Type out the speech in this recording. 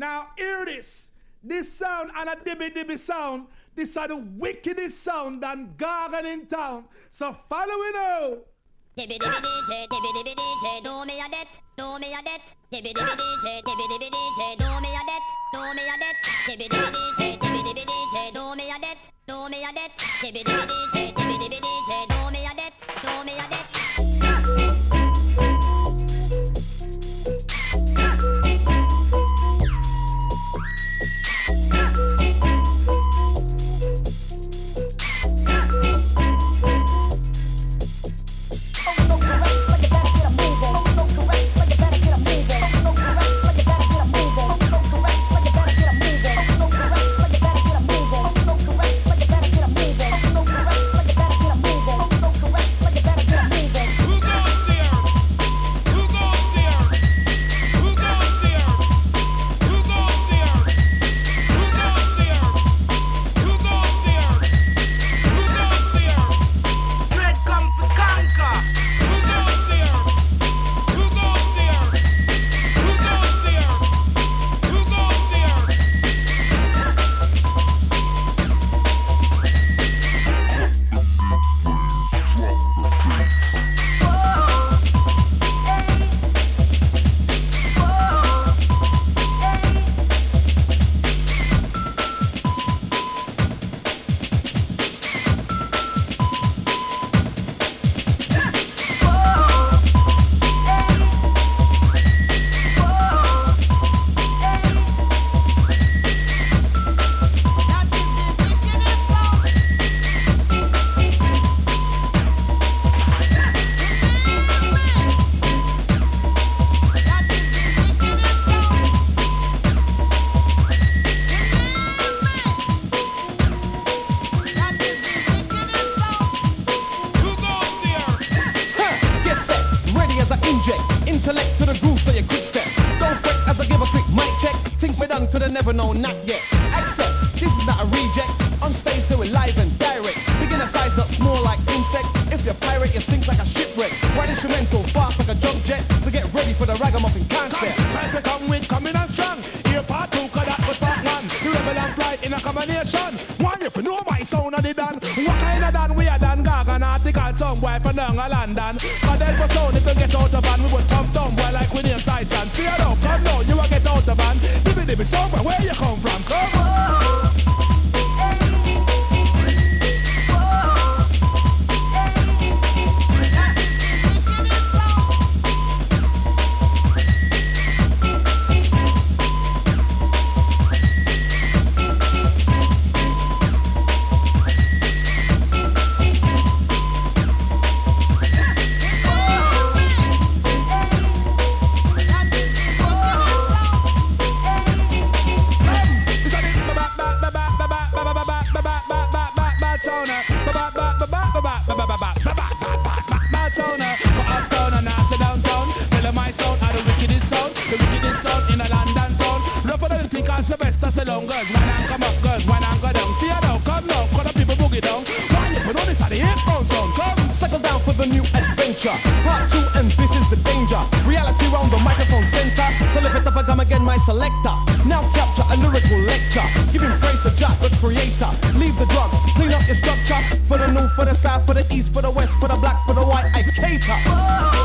Now hear this. This sound and a dibby dibby sound. This are the wickedest sound than gargan in town. So follow it now. Dibby dibby DJ, dibby dibby DJ, do me a do me a. Dibby dibby DJ, dibby dibby DJ, done, coulda never known, not yet. Accept, this is not a reject. On stage, so we're live and direct. Beginner size, not small like insect. If you're pirate, you sink like a shipwreck. Right instrumental, fast like a jump jet. So get ready for the ragamuffin concept. Time to come with coming on strong. Here part two, cause that was part one. The rebel and flight in a combination. One if you know my sound of the dan. What kind of dan we are dan gaga article some boy from down a London. But then for sound if you get out of van, we would come down boy like name Tyson. See you now, come now, you will Song, where you come from? Come on. The new adventure. Part two, and this is the danger. Reality round the microphone center. Up and come again, my selector. Now capture a lyrical lecture. Giving praise to Jah, the creator. Leave the drugs, clean up your structure. For the north, for the south, for the east, for the west, for the black, for the white, I cater.